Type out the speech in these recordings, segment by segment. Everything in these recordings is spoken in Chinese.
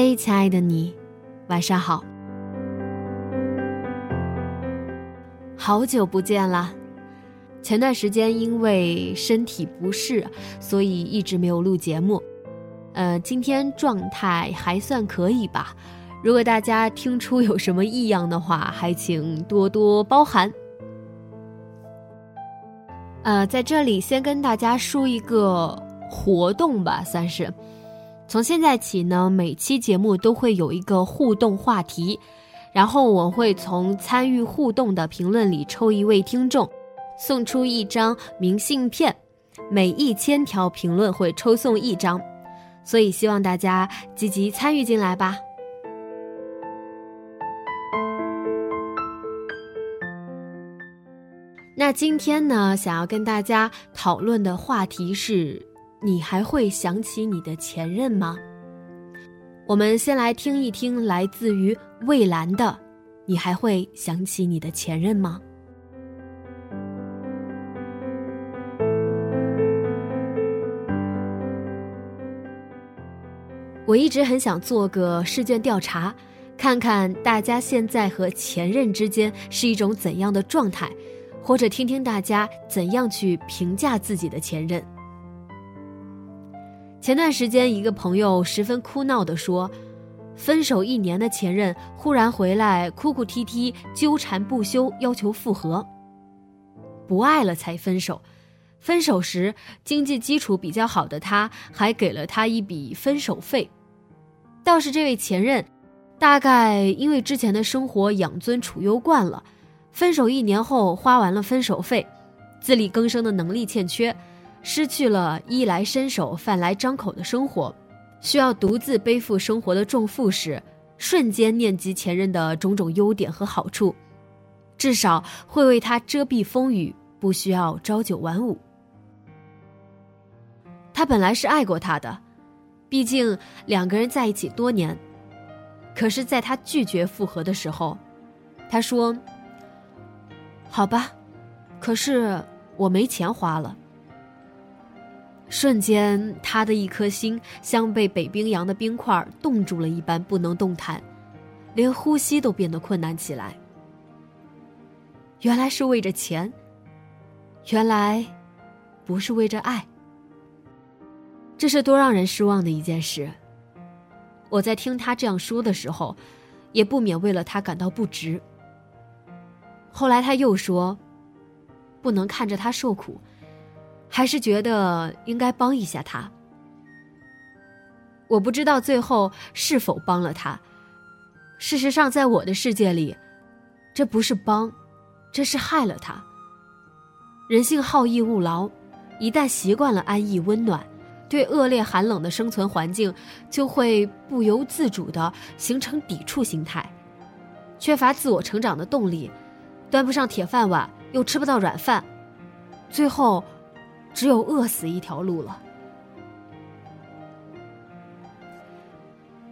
嗨，亲爱的你，晚上好。好久不见啦！前段时间因为身体不适，所以一直没有录节目。呃，今天状态还算可以吧。如果大家听出有什么异样的话，还请多多包涵。呃，在这里先跟大家说一个活动吧，算是。从现在起呢，每期节目都会有一个互动话题，然后我会从参与互动的评论里抽一位听众，送出一张明信片，每一千条评论会抽送一张，所以希望大家积极参与进来吧。那今天呢，想要跟大家讨论的话题是。你还会想起你的前任吗？我们先来听一听来自于蔚蓝的《你还会想起你的前任吗》。我一直很想做个试卷调查，看看大家现在和前任之间是一种怎样的状态，或者听听大家怎样去评价自己的前任。前段时间，一个朋友十分哭闹地说：“分手一年的前任忽然回来，哭哭啼啼，纠缠不休，要求复合。不爱了才分手，分手时经济基础比较好的他，还给了他一笔分手费。倒是这位前任，大概因为之前的生活养尊处优惯了，分手一年后花完了分手费，自力更生的能力欠缺。”失去了衣来伸手、饭来张口的生活，需要独自背负生活的重负时，瞬间念及前任的种种优点和好处，至少会为他遮蔽风雨，不需要朝九晚五。他本来是爱过他的，毕竟两个人在一起多年。可是，在他拒绝复合的时候，他说：“好吧，可是我没钱花了。”瞬间，他的一颗心像被北冰洋的冰块冻住了一般，不能动弹，连呼吸都变得困难起来。原来是为着钱，原来不是为着爱。这是多让人失望的一件事。我在听他这样说的时候，也不免为了他感到不值。后来他又说：“不能看着他受苦。”还是觉得应该帮一下他。我不知道最后是否帮了他。事实上，在我的世界里，这不是帮，这是害了他。人性好逸恶劳，一旦习惯了安逸温暖，对恶劣寒冷的生存环境就会不由自主的形成抵触心态，缺乏自我成长的动力，端不上铁饭碗，又吃不到软饭，最后。只有饿死一条路了。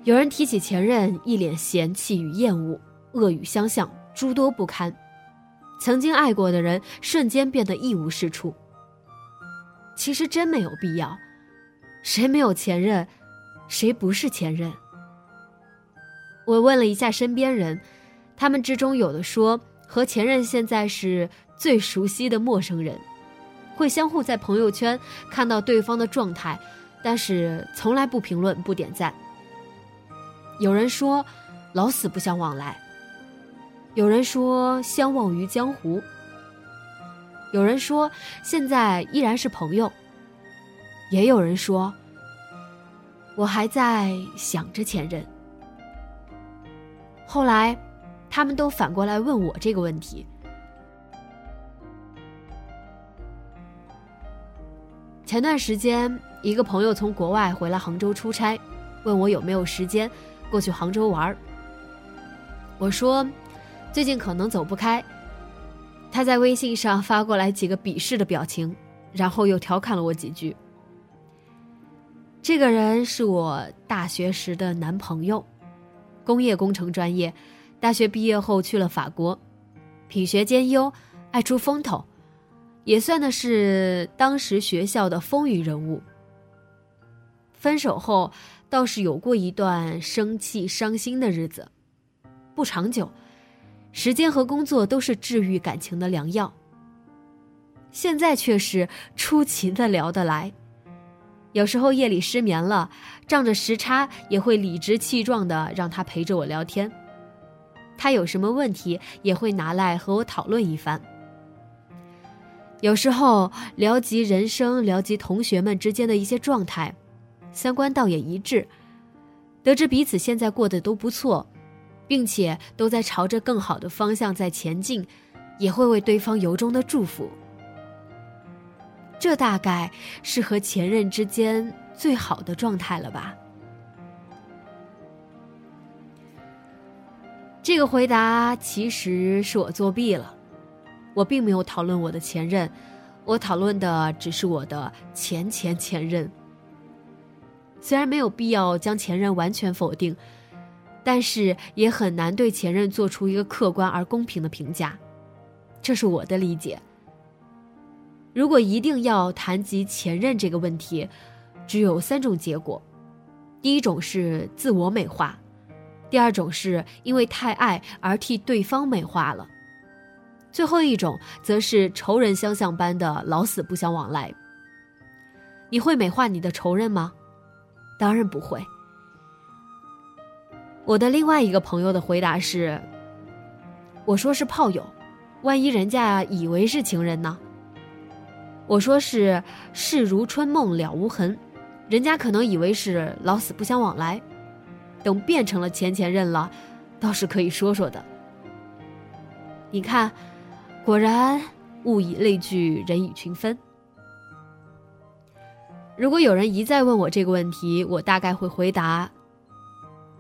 有人提起前任，一脸嫌弃与厌恶，恶语相向，诸多不堪。曾经爱过的人，瞬间变得一无是处。其实真没有必要，谁没有前任，谁不是前任？我问了一下身边人，他们之中有的说，和前任现在是最熟悉的陌生人。会相互在朋友圈看到对方的状态，但是从来不评论不点赞。有人说老死不相往来，有人说相忘于江湖，有人说现在依然是朋友，也有人说我还在想着前任。后来，他们都反过来问我这个问题。前段时间，一个朋友从国外回来杭州出差，问我有没有时间过去杭州玩我说，最近可能走不开。他在微信上发过来几个鄙视的表情，然后又调侃了我几句。这个人是我大学时的男朋友。工业工程专业，大学毕业后去了法国，品学兼优，爱出风头，也算的是当时学校的风云人物。分手后倒是有过一段生气伤心的日子，不长久，时间和工作都是治愈感情的良药。现在却是出奇的聊得来。有时候夜里失眠了，仗着时差也会理直气壮的让他陪着我聊天。他有什么问题也会拿来和我讨论一番。有时候聊及人生，聊及同学们之间的一些状态，三观倒也一致。得知彼此现在过得都不错，并且都在朝着更好的方向在前进，也会为对方由衷的祝福。这大概是和前任之间最好的状态了吧？这个回答其实是我作弊了，我并没有讨论我的前任，我讨论的只是我的前前前任。虽然没有必要将前任完全否定，但是也很难对前任做出一个客观而公平的评价，这是我的理解。如果一定要谈及前任这个问题，只有三种结果：第一种是自我美化，第二种是因为太爱而替对方美化了，最后一种则是仇人相向般的老死不相往来。你会美化你的仇人吗？当然不会。我的另外一个朋友的回答是：“我说是炮友，万一人家以为是情人呢？”我说是事如春梦了无痕，人家可能以为是老死不相往来，等变成了前前任了，倒是可以说说的。你看，果然物以类聚，人以群分。如果有人一再问我这个问题，我大概会回答：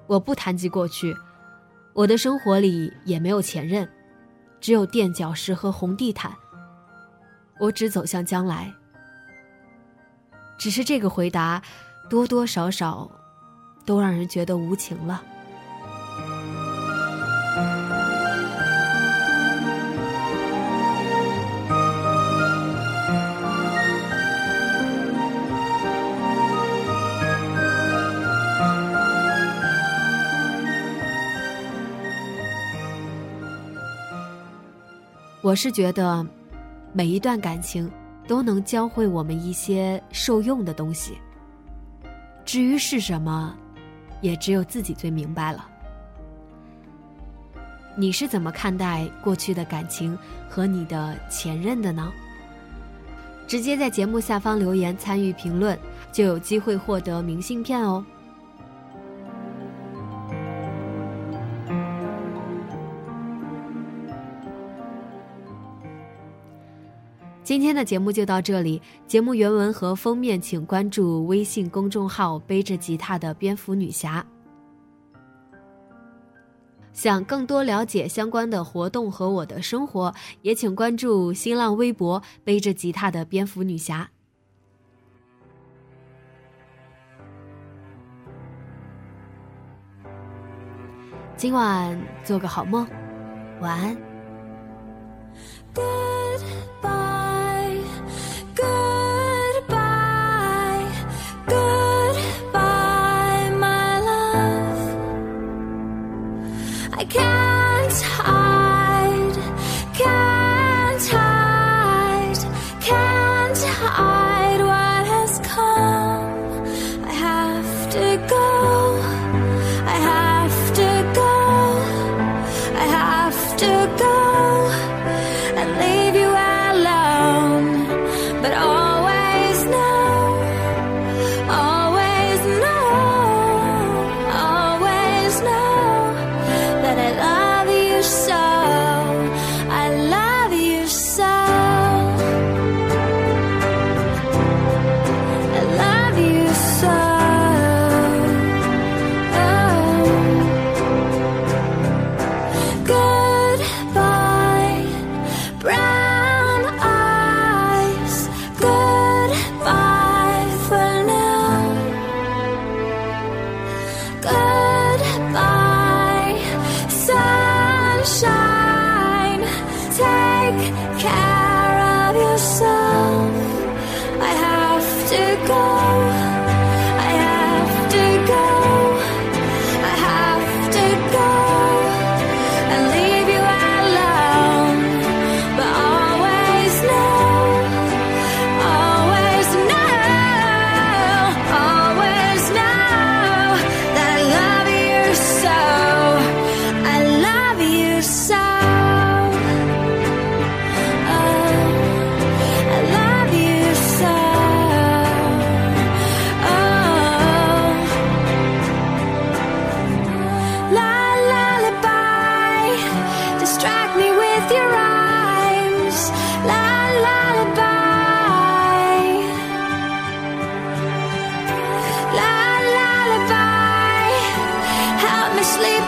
我不谈及过去，我的生活里也没有前任，只有垫脚石和红地毯。我只走向将来，只是这个回答，多多少少，都让人觉得无情了。是觉得。每一段感情都能教会我们一些受用的东西。至于是什么，也只有自己最明白了。你是怎么看待过去的感情和你的前任的呢？直接在节目下方留言参与评论，就有机会获得明信片哦。今天的节目就到这里。节目原文和封面，请关注微信公众号“背着吉他的蝙蝠女侠”。想更多了解相关的活动和我的生活，也请关注新浪微博“背着吉他的蝙蝠女侠”。今晚做个好梦，晚安。I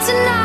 tonight